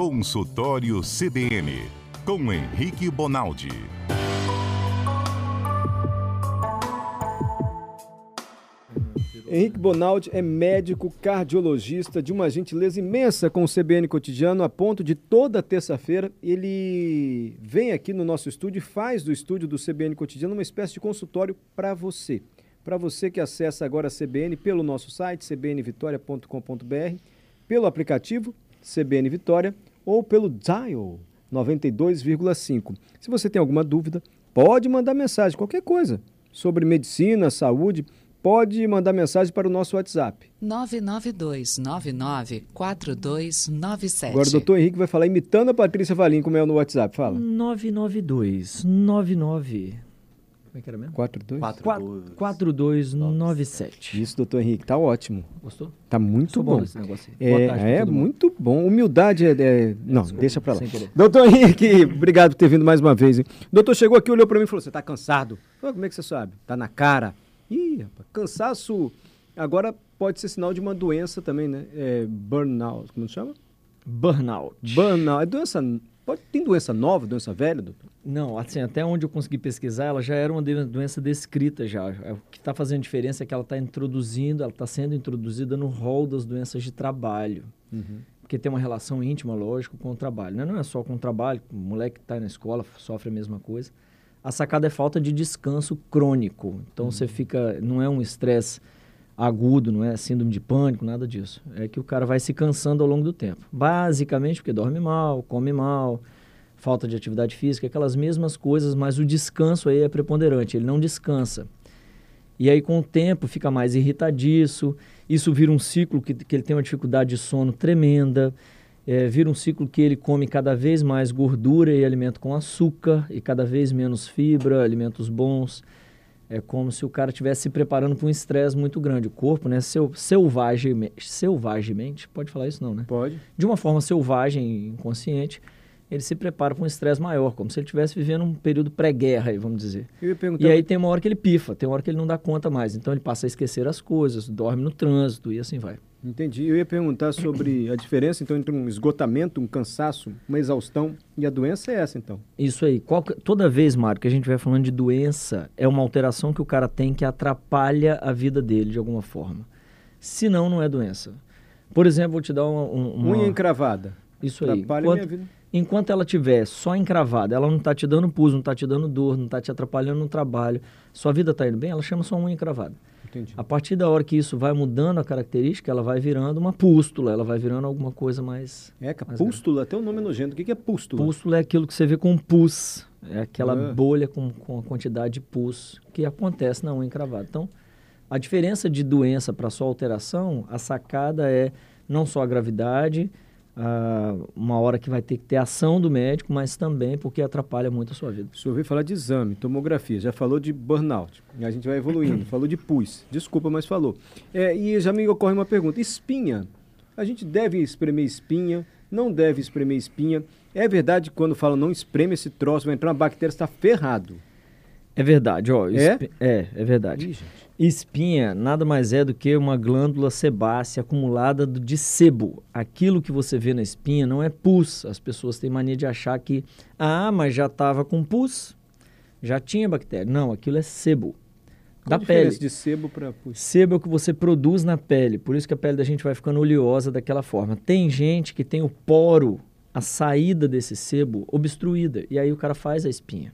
Consultório CBN, com Henrique Bonaldi. Henrique Bonaldi é médico cardiologista de uma gentileza imensa com o CBN Cotidiano, a ponto de toda terça-feira ele vem aqui no nosso estúdio e faz do estúdio do CBN Cotidiano uma espécie de consultório para você. Para você que acessa agora a CBN pelo nosso site, cbnvitoria.com.br, pelo aplicativo CBN Vitória ou pelo dial 92,5. Se você tem alguma dúvida, pode mandar mensagem, qualquer coisa, sobre medicina, saúde, pode mandar mensagem para o nosso WhatsApp. 992994297. Agora o doutor Henrique vai falar imitando a Patrícia Valim, como é no WhatsApp. Fala. 99299 como é que era mesmo? 42? 4297. Isso, doutor Henrique, tá ótimo. Gostou? Tá muito bom. bom nesse negócio aí. É, Boa tarde é muito bom. Humildade é. é- Não, Desculpa, deixa pra lá. Doutor Henrique, obrigado por ter vindo mais uma vez. Hein? O doutor chegou aqui, olhou pra mim e falou: Você tá cansado? Falei, como é que você sabe? Tá na cara. Ih, rapaz, cansaço. Agora pode ser sinal de uma doença também, né? É burnout. Como se chama? Burnout. Burnout. É doença. Pode, tem doença nova, doença velha, doutor? Não, assim, até onde eu consegui pesquisar, ela já era uma doença descrita já. É, O que está fazendo diferença é que ela está introduzindo, ela está sendo introduzida no rol das doenças de trabalho. Porque tem uma relação íntima, lógico, com o trabalho. né? Não é só com o trabalho, o moleque que está na escola sofre a mesma coisa. A sacada é falta de descanso crônico. Então você fica, não é um estresse agudo, não é síndrome de pânico, nada disso. É que o cara vai se cansando ao longo do tempo. Basicamente porque dorme mal, come mal, falta de atividade física, aquelas mesmas coisas, mas o descanso aí é preponderante, ele não descansa. E aí, com o tempo, fica mais irritadiço, isso vira um ciclo que, que ele tem uma dificuldade de sono tremenda, é, vira um ciclo que ele come cada vez mais gordura e alimento com açúcar, e cada vez menos fibra, alimentos bons. É como se o cara estivesse se preparando para um estresse muito grande. O corpo, né, seu, selvagem, selvagemente, pode falar isso não, né? Pode. de uma forma selvagem, inconsciente, ele se prepara para um estresse maior, como se ele estivesse vivendo um período pré-guerra, vamos dizer. E aí tem uma hora que ele pifa, tem uma hora que ele não dá conta mais. Então ele passa a esquecer as coisas, dorme no trânsito e assim vai. Entendi. Eu ia perguntar sobre a diferença então entre um esgotamento, um cansaço, uma exaustão e a doença é essa então. Isso aí. Que- toda vez, Mário, que a gente vai falando de doença, é uma alteração que o cara tem que atrapalha a vida dele de alguma forma. Se não, não é doença. Por exemplo, vou te dar uma... um- uma... Unha encravada. Isso aí. Atrapalha a Enquanto- minha vida. Enquanto ela tiver só encravada, ela não está te dando pus, não está te dando dor, não está te atrapalhando no trabalho, sua vida está indo bem, ela chama só unha encravada. Entendi. A partir da hora que isso vai mudando a característica, ela vai virando uma pústula, ela vai virando alguma coisa mais... É, mais pústula, até o nome é nojento. O que é pústula? Pústula é aquilo que você vê com pus, é aquela Ah. bolha com, com a quantidade de pus que acontece na unha encravada. Então, a diferença de doença para sua alteração, a sacada é não só a gravidade, a- uma hora que vai ter que ter ação do médico, mas também porque atrapalha muito a sua vida. O senhor veio falar de exame, tomografia, já falou de burnout. E a gente vai evoluindo. falou de pus. Desculpa, mas falou. É, e já me ocorre uma pergunta. Espinha. A gente deve espremer espinha? Não deve espremer espinha? É verdade que quando falam não espreme esse troço, vai entrar uma bactéria, está ferrado. É verdade, ó. É? espi- É, é verdade. Ih. Espinha nada mais é do que uma glândula sebácea acumulada de sebo. Aquilo que você vê na espinha não é pus. As pessoas têm mania de achar que, ah, mas já estava com pus, já tinha bactéria. Não, aquilo é sebo. Qual da a pele. de sebo para pus? Sebo é o que você produz na pele, por isso que a pele da gente vai ficando oleosa daquela forma. Tem gente que tem o poro, a saída desse sebo obstruída, e aí o cara faz a espinha.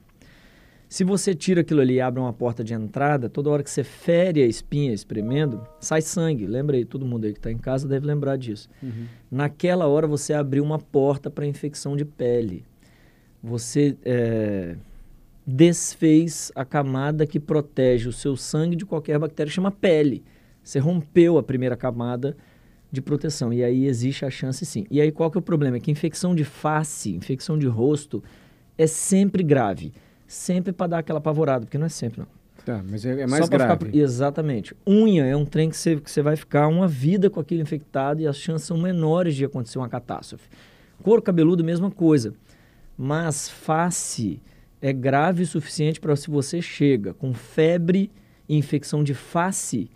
Se você tira aquilo ali e abre uma porta de entrada, toda hora que você fere a espinha espremendo, sai sangue. Lembra aí, todo mundo aí que está em casa deve lembrar disso. Naquela hora você abriu uma porta para infecção de pele. Você é, desfez a camada que protege o seu sangue de qualquer bactéria, chama pele. Você rompeu a primeira camada de proteção. E aí existe a chance sim. E aí qual que é o problema? É que infecção de face, infecção de rosto, é sempre grave. Sempre para dar aquela apavorada, porque não é sempre não. Tá, mas é, é mais Só grave. Ficar... Exatamente. Unha é um trem que você, que você vai ficar uma vida com aquilo infectado e as chances são menores de acontecer uma catástrofe. Couro cabeludo, mesma coisa. Mas face é grave o suficiente para se você chega com febre e infecção de face,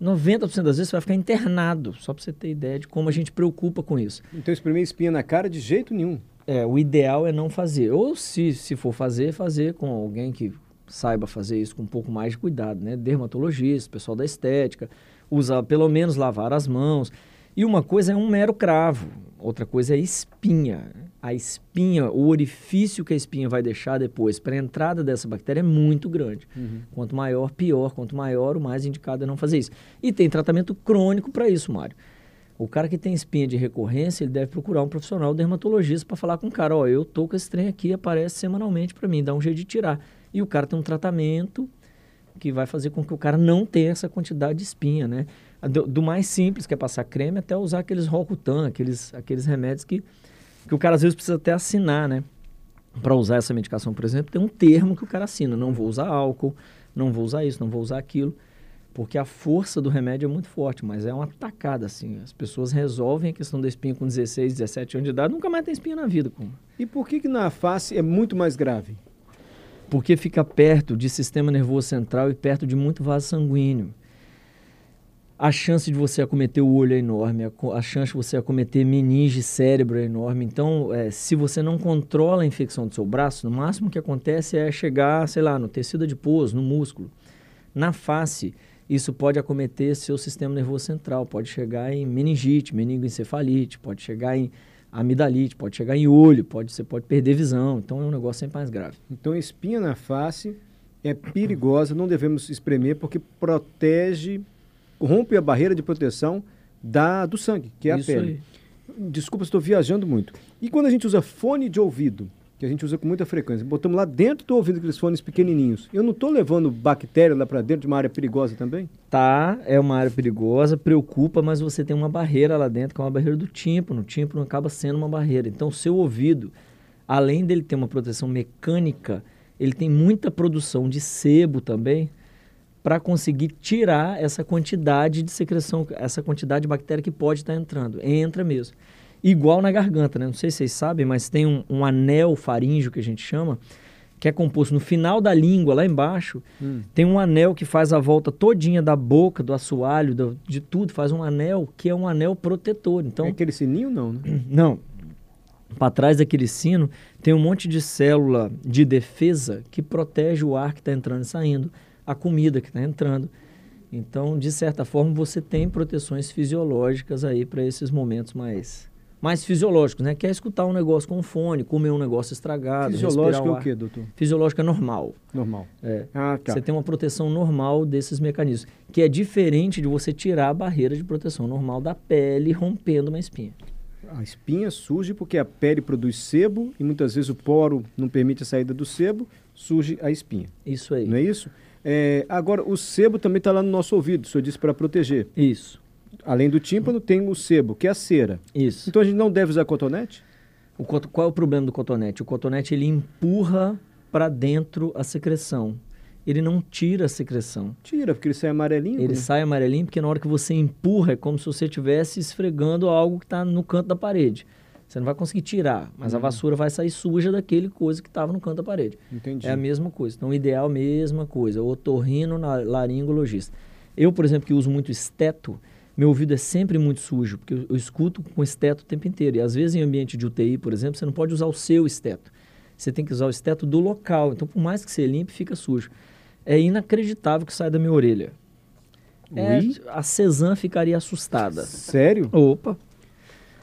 90% das vezes você vai ficar internado, só para você ter ideia de como a gente preocupa com isso. Então espremer espinha na cara de jeito nenhum. É, o ideal é não fazer. Ou se, se for fazer, fazer com alguém que saiba fazer isso com um pouco mais de cuidado, né? Dermatologista, pessoal da estética, usa pelo menos lavar as mãos. E uma coisa é um mero cravo, outra coisa é espinha. A espinha, o orifício que a espinha vai deixar depois para a entrada dessa bactéria é muito grande. Uhum. Quanto maior, pior. Quanto maior, o mais indicado é não fazer isso. E tem tratamento crônico para isso, Mário. O cara que tem espinha de recorrência, ele deve procurar um profissional dermatologista para falar com o cara, ó, eu tô com esse trem aqui, aparece semanalmente para mim, dá um jeito de tirar. E o cara tem um tratamento que vai fazer com que o cara não tenha essa quantidade de espinha, né? Do, do mais simples, que é passar creme, até usar aqueles Rocutan, aqueles, aqueles remédios que, que o cara às vezes precisa até assinar, né? Para usar essa medicação, por exemplo, tem um termo que o cara assina. Não vou usar álcool, não vou usar isso, não vou usar aquilo. Porque a força do remédio é muito forte, mas é uma tacada, assim. As pessoas resolvem a questão da espinha com 16, 17 anos de idade, nunca mais tem espinha na vida. Como. E por que, que na face é muito mais grave? Porque fica perto de sistema nervoso central e perto de muito vaso sanguíneo. A chance de você acometer o olho é enorme, a, a chance de você acometer meninge cérebro é enorme. Então, é, se você não controla a infecção do seu braço, no máximo que acontece é chegar, sei lá, no tecido adiposo, no músculo. Na face, isso pode acometer seu sistema nervoso central, pode chegar em meningite, meningoencefalite, pode chegar em amidalite, pode chegar em olho, pode, você pode perder visão. Então é um negócio sempre mais grave. Então espinha na face é perigosa, não devemos espremer porque protege, rompe a barreira de proteção da, do sangue, que é Isso a pele. aí. Desculpa, estou viajando muito. E quando a gente usa fone de ouvido, que a gente usa com muita frequência, botamos lá dentro do ouvido aqueles fones pequenininhos, eu não estou levando bactéria lá para dentro de uma área perigosa também? Tá, é uma área perigosa, preocupa, mas você tem uma barreira lá dentro, que é uma barreira do tímpano. O tímpano acaba sendo uma barreira. Então, o seu ouvido, além dele ter uma proteção mecânica, ele tem muita produção de sebo também para conseguir tirar essa quantidade de secreção, essa quantidade de bactéria que pode estar entrando. Entra mesmo. Igual na garganta, né? Não sei se vocês sabem, mas tem um, um anel faríngeo que a gente chama, que é composto no final da língua, lá embaixo, Hum. tem um anel que faz a volta todinha da boca, do assoalho, do- de tudo, faz um anel que é um anel protetor. Então, é aquele sininho não, né? não. Para trás daquele sino tem um monte de célula de defesa que protege o ar que está entrando e saindo, a comida que está entrando. Então, de certa forma, você tem proteções fisiológicas aí para esses momentos mais mais fisiológicos, né? Quer escutar um negócio com fone, comer um negócio estragado, Fisiológico é o quê, doutor? Fisiológico é normal. Normal. É. Ah, tá. Você tem uma proteção normal desses mecanismos, que é diferente de você tirar a barreira de proteção normal da pele rompendo uma espinha. A espinha surge porque a pele produz sebo e muitas vezes o poro não permite a saída do sebo, surge a espinha. Isso aí. Não é isso? É, agora, o sebo também está lá no nosso ouvido, o senhor disse para proteger. Isso. Além do tímpano, tem o sebo, que é a cera. Isso. Então a gente não deve usar cotonete? O qual é o problema do cotonete? O cotonete ele empurra para dentro a secreção. Ele não tira a secreção. Tira, porque ele sai amarelinho. Ele né? sai amarelinho porque na hora que você empurra é como se você estivesse esfregando algo que está no canto da parede. Você não vai conseguir tirar, mas a vassoura vai sair suja daquele coisa que estava no canto da parede. Entendi. É a mesma coisa. Então, o ideal, mesma coisa. Otorrino na- laringologista. Eu, por exemplo, que uso muito esteto, meu ouvido é sempre muito sujo, porque eu, eu escuto com esteto o tempo inteiro. E às vezes em ambiente de UTI, por exemplo, você não pode usar o seu esteto. Você tem que usar o esteto do local. Então, por mais que você limpe, fica sujo. É inacreditável que sai da minha orelha. É, a Cezanne ficaria assustada. Sério? Opa!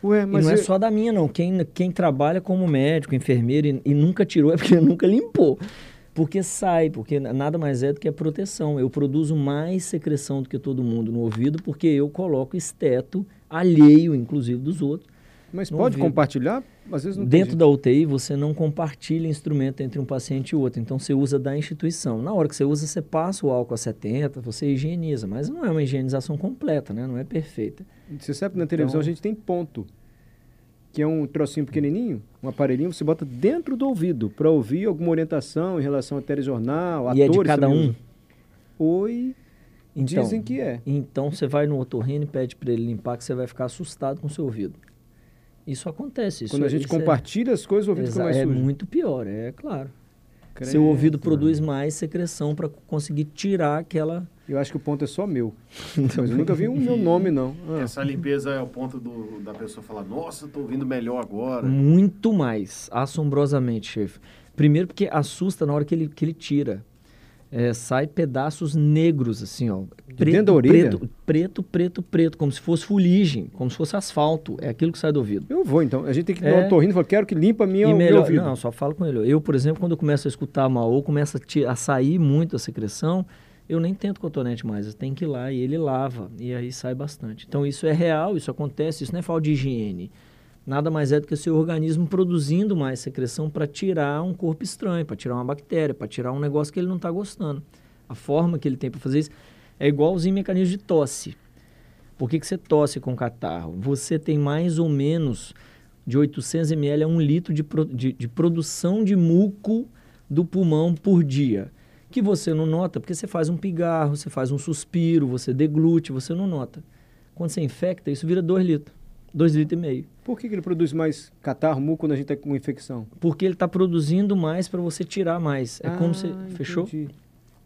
Ué, E mas não é eu- só da minha, não. Quem, quem trabalha como médico, enfermeiro e, e nunca tirou é porque nunca limpou. Porque sai, porque na- nada mais é do que a proteção. Eu produzo mais secreção do que todo mundo no ouvido porque eu coloco esteto alheio, inclusive, dos outros. Mas pode ouvido. compartilhar? Às vezes não tem Dentro da UTI, você não compartilha instrumento entre um paciente e outro. Então, você usa da instituição. Na hora que você usa, você passa o álcool a 70, você higieniza. Mas não é uma higienização completa, né? Não é perfeita. Você sabe que na televisão Então- a gente tem ponto, que é um trocinho pequenininho, um aparelhinho, você bota dentro do ouvido para ouvir alguma orientação em relação a telejornal, E é atores de cada um? Oi, Então, dizem que é. Então você vai no otorrino e pede para ele limpar que você vai ficar assustado com o seu ouvido. Isso acontece. Isso, Quando a gente isso é- compartilha as coisas, o ouvido fica Exa- mais é sujo. muito pior, é claro. Seu ouvido produz mais secreção para conseguir tirar aquela. Eu acho que o ponto é só meu. Mas eu nunca vi um meu nome, não. Ah. Essa limpeza é o ponto do, da pessoa falar, nossa, eu tô ouvindo melhor agora. Muito mais, assombrosamente, chefe. Primeiro porque assusta na hora que ele, que ele tira. É, sai pedaços negros, assim, ó. Preto, dentro da orelha? Preto, preto, preto, preto, como se fosse fuligem, como se fosse asfalto. É aquilo que sai do ouvido. Eu vou, então. A gente tem que É. no otorrino e falar, quero que limpa a minha, E o meu melhor, ouvido. não, só falo com ele. Eu, por exemplo, quando eu começo a escutar mal ou começa a sair muito a secreção, eu nem tento cotonete mais, eu tenho que ir lá e ele lava, e aí sai bastante. Então isso é real, isso acontece, isso não é falta de higiene. Nada mais é do que o seu organismo produzindo mais secreção para tirar um corpo estranho, para tirar uma bactéria, para tirar um negócio que ele não está gostando. A forma que ele tem para fazer isso é igualzinho mecanismo de tosse. Por que, que você tosse com catarro? Você tem mais ou menos de 800 ml a 1 litro de, pro- de, de produção de muco do pulmão por dia. Que você não nota porque você faz um pigarro, você faz um suspiro, você deglute, você não nota. Quando você infecta, isso vira 2 litros, 2 litros e meio. Por que, que ele produz mais catarro, muco quando a gente está com infecção? Porque ele está produzindo mais para você tirar mais. É como você. Ah, Fechou? entendi.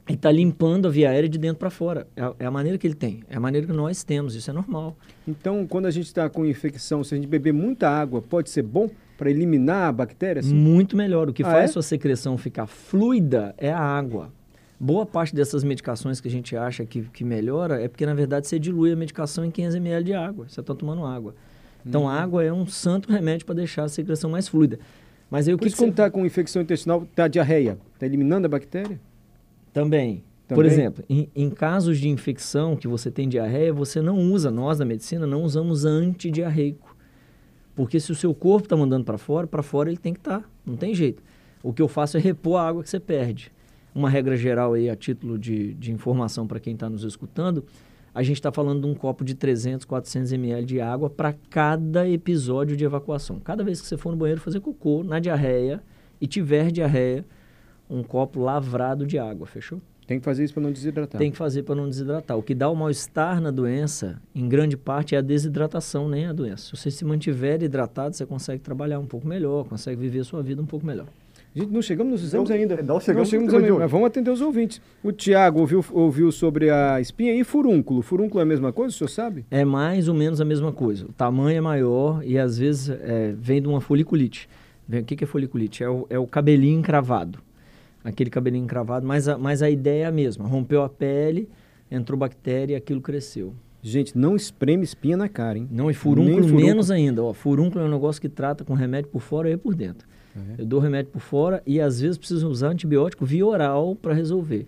Ele está limpando a via aérea de dentro para fora. É a, é a maneira que ele tem. É a maneira que nós temos. Isso é normal. Então, quando a gente está com infecção, se a gente beber muita água, pode ser bom para eliminar a bactéria? Muito melhor. O que Ah, faz é? sua secreção ficar fluida é a água. Boa parte dessas medicações que a gente acha que, que melhora é porque, na verdade, você dilui a medicação em 500 ml de água. Você está tomando água. Então, Hum. a água é um santo remédio para deixar a secreção mais fluida. Mas aí o Por que, isso, que quando você... está com infecção intestinal, está diarreia. Está eliminando a bactéria? Também. Por Também? exemplo, em, em casos de infecção que você tem diarreia, você não usa, nós da medicina não usamos antidiarreico. Porque se o seu corpo está mandando para fora, para fora ele tem que estar. não tem jeito. O que eu faço é repor a água que você perde. Uma regra geral aí, a título de, de informação para quem está nos escutando, a gente está falando de um copo de 300, 400 ml de água para cada episódio de evacuação. Cada vez que você for no banheiro fazer cocô, na diarreia, e tiver diarreia, um copo lavrado de água, fechou? Tem que fazer isso para não desidratar. Tem que fazer para não desidratar. O que dá o mal-estar na doença, em grande parte, é a desidratação, nem a doença. Se você se mantiver hidratado, você consegue trabalhar um pouco melhor, consegue viver a sua vida um pouco melhor. Gente, não chegamos nos exames Não- ainda. não chegamos tema de ainda, mas vamos atender os ouvintes. O Tiago ouviu, ouviu sobre a espinha e furúnculo. Furúnculo é a mesma coisa, o senhor sabe? É mais ou menos a mesma coisa. O tamanho é maior e às vezes é, vem de uma foliculite. Vem, o que, que é foliculite? É o, é o cabelinho encravado. Aquele cabelinho encravado, mas a, mas a ideia é a mesma. Rompeu a pele, entrou bactéria e aquilo cresceu. Gente, não espreme espinha na cara, hein? Não, e furúnculo, furúnculo. menos ainda. Ó, furúnculo é um negócio que trata com remédio por fora e por dentro. É. Eu dou remédio por fora e às vezes preciso usar antibiótico via oral para resolver.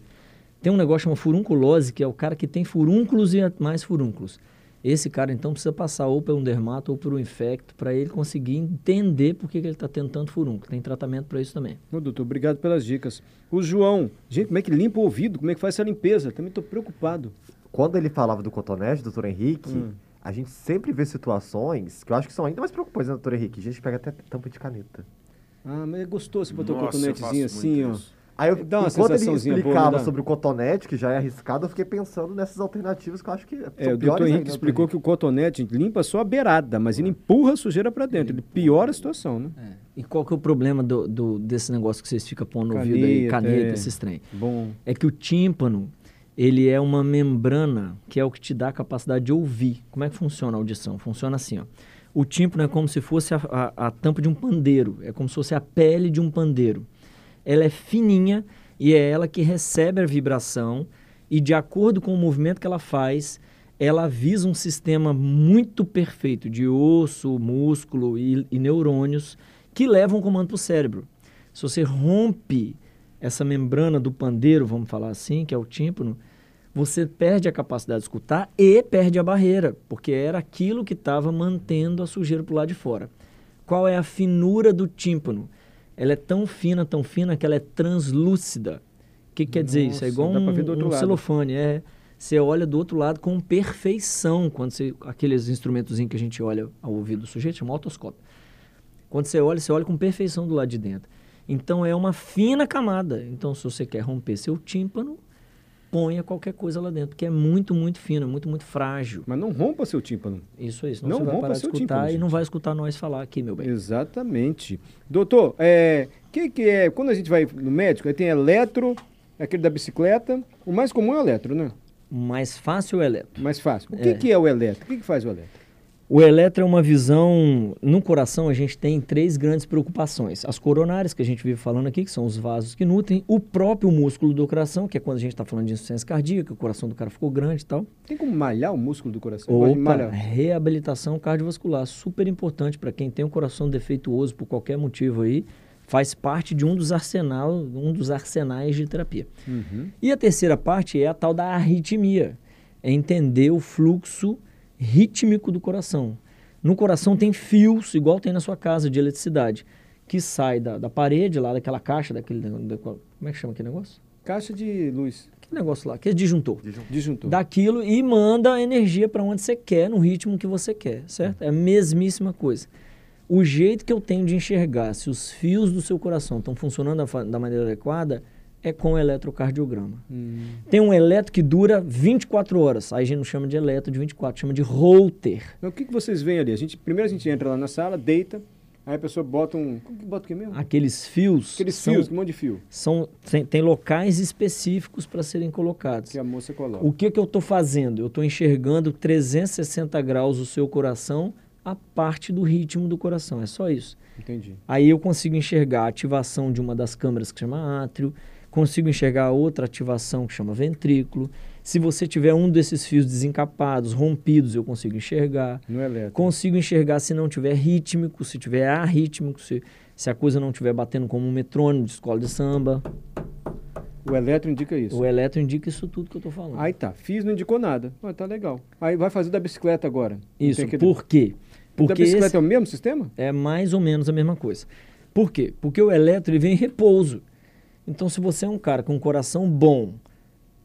Tem um negócio chamado furunculose, que é o cara que tem furúnculos e mais furúnculos. Esse cara, então, precisa passar ou por um dermato ou por um infecto para ele conseguir entender por que, que ele está tendo tanto furúnculo. Tem tratamento para isso também. Ô, doutor, obrigado pelas dicas. O João, gente, como é que limpa o ouvido? Como é que faz essa limpeza? Também estou preocupado. Quando ele falava do cotonete, doutor Henrique, Hum. a gente sempre vê situações que eu acho que são ainda mais preocupantes, né, doutor Henrique? A gente pega até tampa de caneta. Ah, mas é gostoso você botar o cotonetezinho assim, ó. isso. Aí, eu, Dá uma enquanto ele boa, explicava não dá? sobre o cotonete, que já é arriscado, eu fiquei pensando nessas alternativas que eu acho que são É, o doutor Henrique ainda, explicou que o cotonete limpa só a beirada, mas ele empurra a sujeira para dentro. Ele piora a situação, né? E qual que é o problema do, do- desse negócio que vocês ficam pondo no ouvido aí, Caneta, caneta, é. esses trem? Bom. é que o tímpano ele é uma membrana que é o que te dá a capacidade de ouvir. Como é que funciona a audição? Funciona assim, ó. O tímpano é como se fosse a, a- a tampa de um pandeiro, é como se fosse a pele de um pandeiro. Ela é fininha e é ela que recebe a vibração e de acordo com o movimento que ela faz, ela avisa um sistema muito perfeito de osso, músculo e, e neurônios que levam o comando para o cérebro. Se você rompe essa membrana do pandeiro, vamos falar assim, que é o tímpano, você perde a capacidade de escutar e perde a barreira, porque era aquilo que estava mantendo a sujeira para o lado de fora. Qual é a finura do tímpano? Ela é tão fina, tão fina, que ela é translúcida. O que, que quer dizer isso? É igual um, um celofane. É, você olha do outro lado com perfeição, quando você, aqueles instrumentos que a gente olha ao ouvido do sujeito, chama otoscópio. Quando você olha, você olha com perfeição do lado de dentro. Então é uma fina camada. Então, se você quer romper seu tímpano, ponha qualquer coisa lá dentro, que é muito, muito fino, muito, muito frágil. Mas não rompa seu tímpano. Isso aí, senão Não você vai rompa parar de seu escutar tímpano, e não vai escutar nós falar aqui, meu bem. Exatamente. Doutor, é, que que é, quando a gente vai no médico, aí tem eletro, aquele da bicicleta, o mais comum é o eletro, né? Mais fácil é eletro. Mais fácil. O que É. que é o eletro? O que que faz o eletro? O eletro é uma visão. No coração, a gente tem três grandes preocupações: as coronárias, que a gente vive falando aqui, que são os vasos que nutrem, o próprio músculo do coração, que é quando a gente está falando de insuficiência cardíaca, o coração do cara ficou grande e tal. Tem como malhar o músculo do coração? Opa, reabilitação cardiovascular, super importante para quem tem um coração defeituoso por qualquer motivo aí, faz parte de um dos arsenal, um dos arsenais de terapia. Uhum. E a terceira parte é a tal da arritmia, é entender o fluxo rítmico do coração. No coração tem fios, igual tem na sua casa, de eletricidade, que sai da, da parede lá, daquela caixa, daquele, da- como é que chama aquele negócio? Caixa de luz, Que negócio lá, que é disjuntor disjuntor. daquilo e manda a energia para onde você quer, no ritmo que você quer, certo? É a mesmíssima coisa. O jeito que eu tenho de enxergar se os fios do seu coração estão funcionando da, da maneira adequada é com o eletrocardiograma. Hum. Tem um eletro que dura 24 horas. Aí a gente não chama de eletro de 24, chama de Holter. Mas o que, que vocês veem ali? A gente, primeiro a gente entra lá na sala, deita, aí a pessoa bota um... Como que bota o que mesmo? Aqueles fios Aqueles são, fios, um monte de fio, são tem, tem locais específicos para serem colocados. que a moça coloca. O que, que eu estou fazendo? Eu estou enxergando 360 graus o seu coração, a parte do ritmo do coração. É só isso. Entendi. Aí eu consigo enxergar a ativação de uma das câmeras que chama átrio, consigo enxergar outra ativação que chama ventrículo. Se você tiver um desses fios desencapados, rompidos, eu consigo enxergar. No eletro. Consigo enxergar se não tiver rítmico, se tiver arrítmico, se, se a coisa não estiver batendo como um metrônomo de escola de samba. O eletro indica isso. O eletro indica isso tudo que eu estou falando. Aí tá, fiz, não indicou nada. Ah, tá legal. Aí vai fazer da bicicleta agora. Isso, que- por quê? O da Porque bicicleta é o mesmo sistema? é mais ou menos a mesma coisa. Por quê? Porque o eletro ele vem em repouso. Então, se você é um cara com um coração bom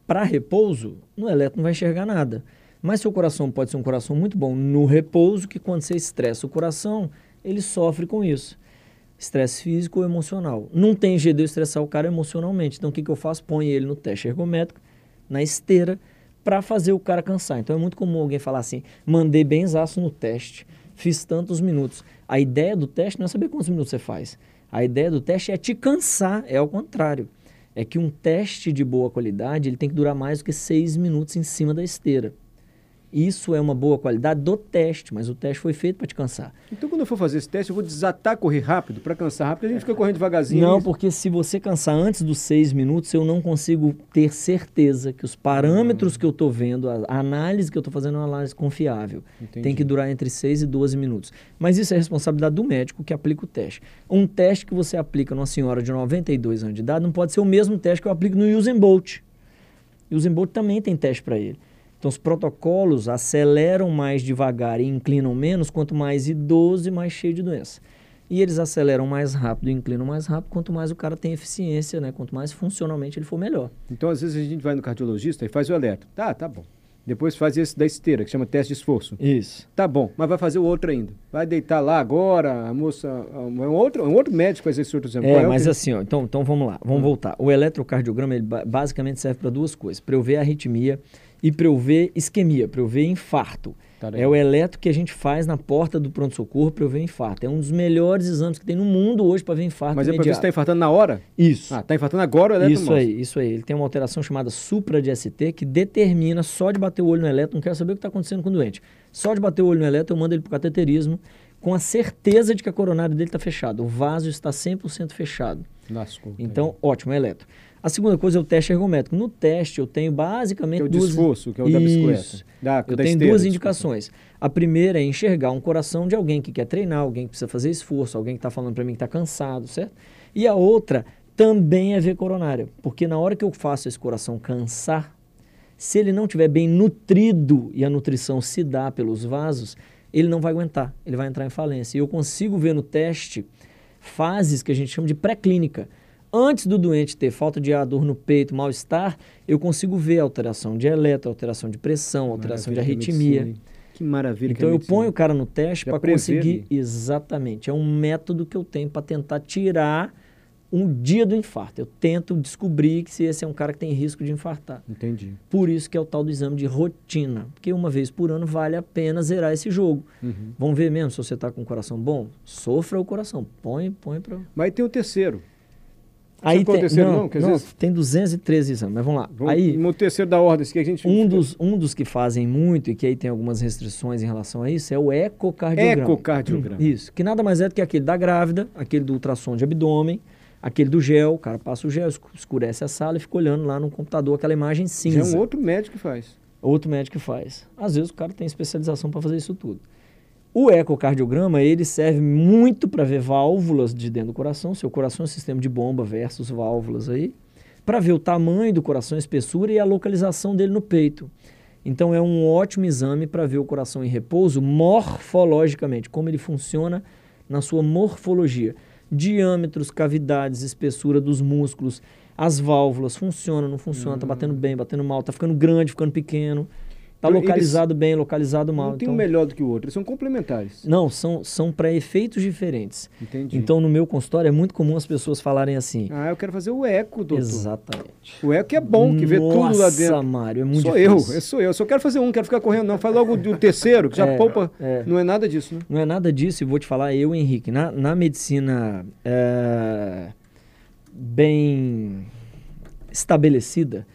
para repouso, no eletro não vai enxergar nada. Mas seu coração pode ser um coração muito bom no repouso, que quando você estressa o coração, ele sofre com isso. Estresse físico ou emocional. Não tem jeito de eu estressar o cara emocionalmente. Então, o que, que eu faço? Põe ele no teste ergométrico, na esteira, para fazer o cara cansar. Então, é muito comum alguém falar assim: mandei benzaço no teste, fiz tantos minutos. A ideia do teste não é saber quantos minutos você faz. A ideia do teste é te cansar, é ao contrário. É que um teste de boa qualidade ele tem que durar mais do que seis minutos em cima da esteira. Isso é uma boa qualidade do teste, mas o teste foi feito para te cansar. Então, quando eu for fazer esse teste, eu vou desatar correr rápido para cansar rápido. A gente fica correndo devagarzinho. Não, porque se você cansar antes dos seis minutos, eu não consigo ter certeza que os parâmetros que eu estou vendo, a a análise que eu estou fazendo é uma análise confiável. Entendi. Tem que durar entre 6 e 12 minutos. Mas isso é responsabilidade do médico que aplica o teste. Um teste que você aplica numa senhora de 92 anos de idade não pode ser o mesmo teste que eu aplico no Usain Bolt. Usain Bolt também tem teste para ele. Então, os protocolos aceleram mais devagar e inclinam menos, quanto mais idoso e mais cheio de doença. E eles aceleram mais rápido e inclinam mais rápido, quanto mais o cara tem eficiência, né? Quanto mais funcionalmente ele for melhor. Então, às vezes, a gente vai no cardiologista e faz o eletro. Tá, tá bom. Depois faz esse da esteira, que chama teste de esforço. Isso. Tá bom, mas vai fazer o outro ainda. Vai deitar lá agora, a moça. Um outro, um outro médico faz esse outro exame. Qual É, o mas que- assim, ó, então, então vamos lá, vamos voltar. O eletrocardiograma, ele ba- basicamente serve para duas coisas: para eu ver arritmia e para eu ver isquemia, para eu ver infarto. Tá é o eletro que a gente faz na porta do pronto-socorro para eu ver infarto. É um dos melhores exames que tem no mundo hoje para ver infarto Mas é pra ver se imediato. tá infartando na hora? Isso. Ah, tá infartando agora o eletro Isso mostra. aí, isso aí. Ele tem uma alteração chamada supra de ST que determina só de bater o olho no eletro, não quero saber o que está acontecendo com o doente. Só de bater o olho no eletro, eu mando ele para o cateterismo com a certeza de que a coronária dele está fechada. O vaso está 100% fechado. Lascou. Então, ótimo, é eletro. A segunda coisa é o teste ergométrico. No teste, eu tenho basicamente Que é o duas... desforço, que é o da bicicleta. Isso. Da- eu da tenho esteira, duas desculpa. indicações. A primeira é enxergar um coração de alguém que quer treinar, alguém que precisa fazer esforço, alguém que está falando para mim que está cansado, certo? E a outra também é ver coronária. Porque na hora que eu faço esse coração cansar, se ele não estiver bem nutrido e a nutrição se dá pelos vasos, ele não vai aguentar, ele vai entrar em falência. E eu consigo ver no teste fases que a gente chama de pré-clínica. Antes do doente ter falta de ar, dor no peito, mal-estar, eu consigo ver alteração de eletro, alteração de pressão, alteração de Maravilha que é arritmia. hein? Que maravilha que Então é eu ponho o cara no teste para conseguir. ali. Exatamente. É um método que eu tenho para tentar tirar um dia do infarto. Eu tento descobrir que se esse é um cara que tem risco de infartar. Entendi. Por isso que é o tal do exame de rotina. Porque uma vez por ano vale a pena zerar esse jogo. Uhum. Vamos ver mesmo se você está com o coração bom? Sofra o coração. Põe, põe para. Mas tem o terceiro. Aí é o tem, terceiro, não, não? Não, vezes- tem 213 exames, mas vamos lá. Vamos, aí, no terceiro da ordem, que a gente. um dos, um dos que fazem muito e que aí tem algumas restrições em relação a isso é o ecocardiograma. Ecocardiograma. Isso, que nada mais é do que aquele da grávida, aquele do ultrassom de abdômen, aquele do gel, o cara passa o gel, escu- escurece a sala e fica olhando lá no computador aquela imagem Já cinza. é um outro médico que faz. Outro médico que faz. Às vezes o cara tem especialização para fazer isso tudo. O ecocardiograma, ele serve muito para ver válvulas de dentro do coração, seu coração é um sistema de bomba versus válvulas aí, para ver o tamanho do coração, a espessura e a localização dele no peito. Então é um ótimo exame para ver o coração em repouso morfologicamente, como ele funciona na sua morfologia. Diâmetros, cavidades, espessura dos músculos, as válvulas, funciona, não funciona, tá batendo bem, batendo mal, tá ficando grande, ficando pequeno, tá Então, eles- localizado bem, localizado mal. Não tem então- um melhor do que o outro, eles são complementares. Não, são, são para efeitos diferentes. Entendi. Então, no meu consultório, é muito comum as pessoas falarem assim. Ah, eu quero fazer o eco, doutor. Exatamente. O eco é bom, que vê tudo lá dentro. Nossa, Mário, é muito sou eu, difícil. eu sou eu. Eu só quero fazer um, quero ficar correndo, não. Faz logo do terceiro, que já É, poupa. é. Não é nada disso, né? Não é nada disso, e vou te falar, eu, Henrique, na, na medicina é, bem estabelecida,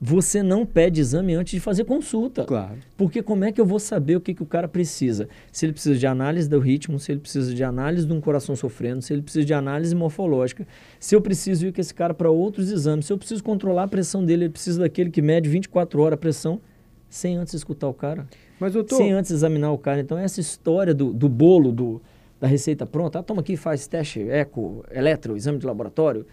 você não pede exame antes de fazer consulta. Claro. Porque como é que eu vou saber o que, que o cara precisa? Se ele precisa de análise do ritmo, se ele precisa de análise de um coração sofrendo, se ele precisa de análise morfológica, se eu preciso ir com esse cara para outros exames, se eu preciso controlar a pressão dele, ele precisa daquele que mede 24 horas a pressão, sem antes escutar o cara, Mas, doutor, sem antes examinar o cara. Então, essa história do, do bolo, do, da receita pronta, ah, toma aqui, faz teste, eco, eletro, exame de laboratório,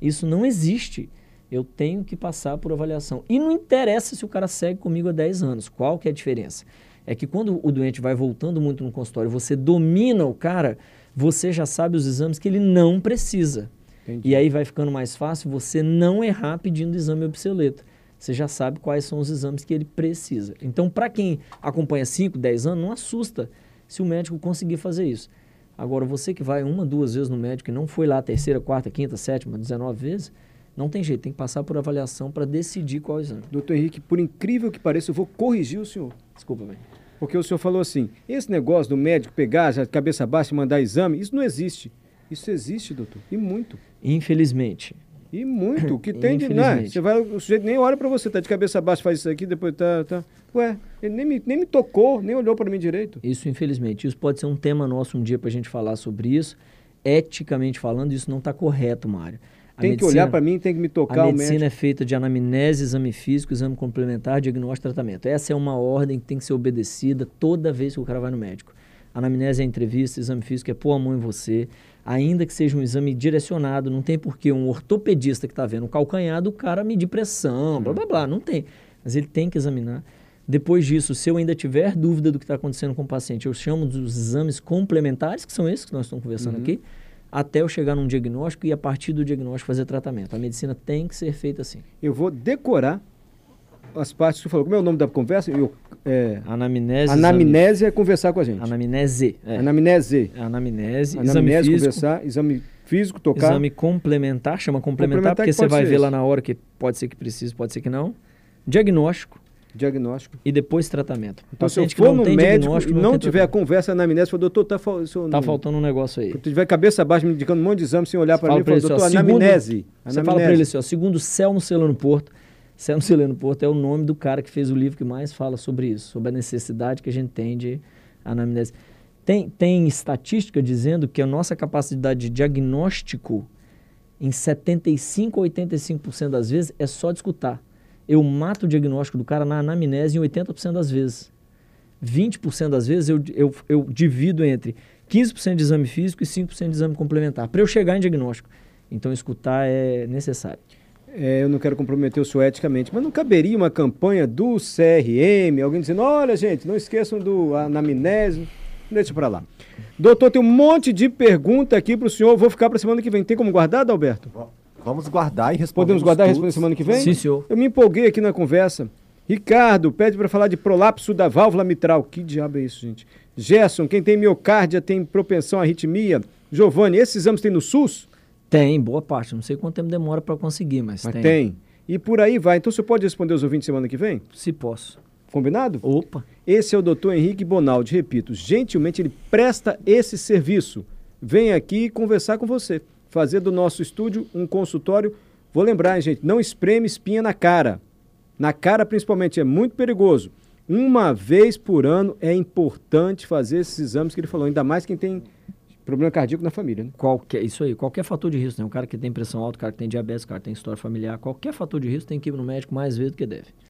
isso não existe. Eu tenho que passar por avaliação. E não interessa se o cara segue comigo há 10 anos. Qual que é a diferença? É que quando o doente vai voltando muito no consultório, você domina o cara, você já sabe os exames que ele não precisa. Entendi. E aí vai ficando mais fácil você não errar pedindo exame obsoleto. Você já sabe quais são os exames que ele precisa. Então, para quem acompanha 5, 10 anos, não assusta se o médico conseguir fazer isso. Agora, você que vai uma, duas vezes no médico e não foi lá a terceira, quarta, quinta, sétima, 19 vezes, não tem jeito, tem que passar por avaliação para decidir qual exame. doutor Henrique, por incrível que pareça, eu vou corrigir o senhor. Desculpa, velho. Porque o senhor falou assim: esse negócio do médico pegar já de cabeça baixa e mandar exame, isso não existe. Isso existe, doutor. E muito. Infelizmente. E muito. O que tem de. Não, é? Você vai, o sujeito nem olha pra você, tá de cabeça baixa, faz isso aqui, depois tá. tá. Ué, ele nem me, nem me tocou, nem olhou pra mim direito. Isso, infelizmente. Isso pode ser um tema nosso um dia para a gente falar sobre isso. Eticamente falando, isso não está correto, Mário. Tem que medicina- olhar pra mim, tem que me tocar A medicina é feita de anamnese, exame físico, exame complementar, diagnóstico e tratamento. Essa é uma ordem que tem que ser obedecida toda vez que o cara vai no médico. Anamnese é entrevista, exame físico é pôr a mão em você. Ainda que seja um exame direcionado, não tem por que um ortopedista que está vendo o calcanhar do cara medir pressão, blá blá blá, não tem. Mas ele tem que examinar. Depois disso, se eu ainda tiver dúvida do que está acontecendo com o paciente, eu chamo dos exames complementares, que são esses que nós estamos conversando aqui, até eu chegar num diagnóstico e a partir do diagnóstico fazer tratamento. A medicina tem que ser feita assim. Eu vou decorar as partes que você falou. Como é o nome da conversa? Eu, é, Anamnese. anamnese é conversar com a gente. exame- Anamnese. É. Anamnese. Anamnese, exame Anamnese, físico, conversar, exame físico, tocar. exame complementar, chama complementar, Complementar porque que você vai ver esse. lá na hora que pode ser que precise, pode ser que não. Diagnóstico Diagnóstico. e depois tratamento. Então, se eu for não no médico e não tem tiver a tratamento. conversa anamnese, fala, doutor, tá, fal- senhor, Tá não- faltando um negócio aí. Se tiver cabeça baixa me indicando um monte de exame sem olhar para mim, fala, assim, ó, doutor, segundo- anamnese. Você fala anamnese. ele assim, ó, segundo Celno Celano Porto, Celno Celano Porto é o nome do cara que fez o livro que mais fala sobre isso, sobre a necessidade que a gente tem de anamnese. Tem, tem estatística dizendo que a nossa capacidade de diagnóstico em 75 a 85% das vezes é só de escutar. Eu mato o diagnóstico do cara na anamnese em 80% das vezes. 20% das vezes eu, eu, eu divido entre 15% de exame físico e 5% de exame complementar, para eu chegar em diagnóstico. Então, escutar é necessário. É, eu não quero comprometer o senhor eticamente, mas não caberia uma campanha do CRM, alguém dizendo, olha gente, não esqueçam do anamnese, deixa pra lá. Doutor, tem um monte de pergunta aqui pro senhor, vou ficar pra semana que vem. Tem como guardar, Adalberto? Vamos guardar e responder. Podemos guardar e responder semana que vem? Sim, senhor. Eu me empolguei aqui na conversa. Ricardo, pede para falar de prolapso da válvula mitral. Que diabo é isso, gente? Gerson, quem tem miocárdia tem propensão à arritmia. Giovanni, esses exames tem no SUS? Tem, boa parte. Não sei quanto tempo demora para conseguir, mas, Mas tem. tem. E por aí vai. Então você pode responder os ouvintes semana que vem? Se posso. Combinado? Opa. Esse é o doutor Henrique Bonaldi. Repito, gentilmente ele presta esse serviço. Vem aqui conversar com você. Fazer do nosso estúdio um consultório. Vou lembrar, hein, gente, não espreme espinha na cara. Na cara, principalmente, é muito perigoso. Uma vez por ano é importante fazer esses exames que ele falou, ainda mais quem tem problema cardíaco na família. Né? Qualquer, isso aí, qualquer fator de risco, né? Um cara que tem pressão alta, o cara que tem diabetes, o cara que tem história familiar, qualquer fator de risco tem que ir no médico mais vezes do que deve.